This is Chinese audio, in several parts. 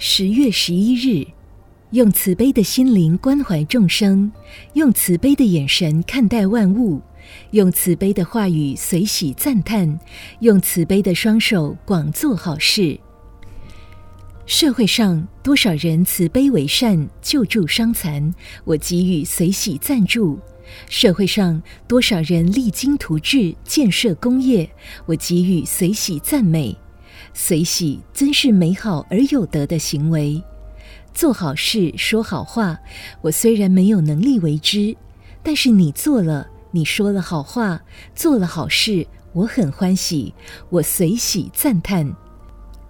十月十一日，用慈悲的心灵关怀众生，用慈悲的眼神看待万物，用慈悲的话语随喜赞叹，用慈悲的双手广做好事。社会上多少人慈悲为善，救助伤残，我给予随喜赞助；社会上多少人励精图治，建设工业，我给予随喜赞美。随喜真是美好而有德的行为，做好事，说好话。我虽然没有能力为之，但是你做了，你说了好话，做了好事，我很欢喜，我随喜赞叹。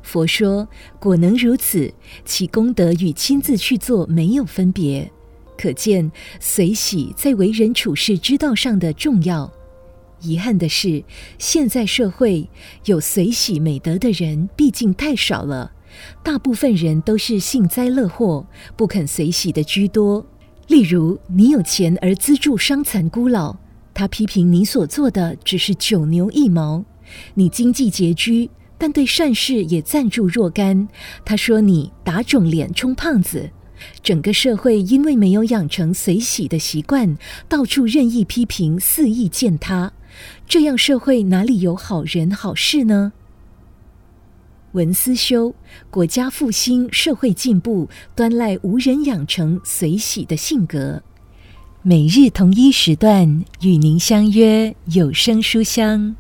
佛说，果能如此，其功德与亲自去做没有分别，可见随喜在为人处事之道上的重要。遗憾的是，现在社会有随喜美德的人毕竟太少了，大部分人都是幸灾乐祸，不肯随喜的居多。例如，你有钱而资助伤残孤老，他批评你所做的只是九牛一毛；你经济拮据，但对善事也赞助若干，他说你打肿脸充胖子。整个社会因为没有养成随喜的习惯，到处任意批评，肆意践踏。这样社会哪里有好人好事呢？文思修，国家复兴、社会进步，端赖无人养成随喜的性格。每日同一时段与您相约有声书香。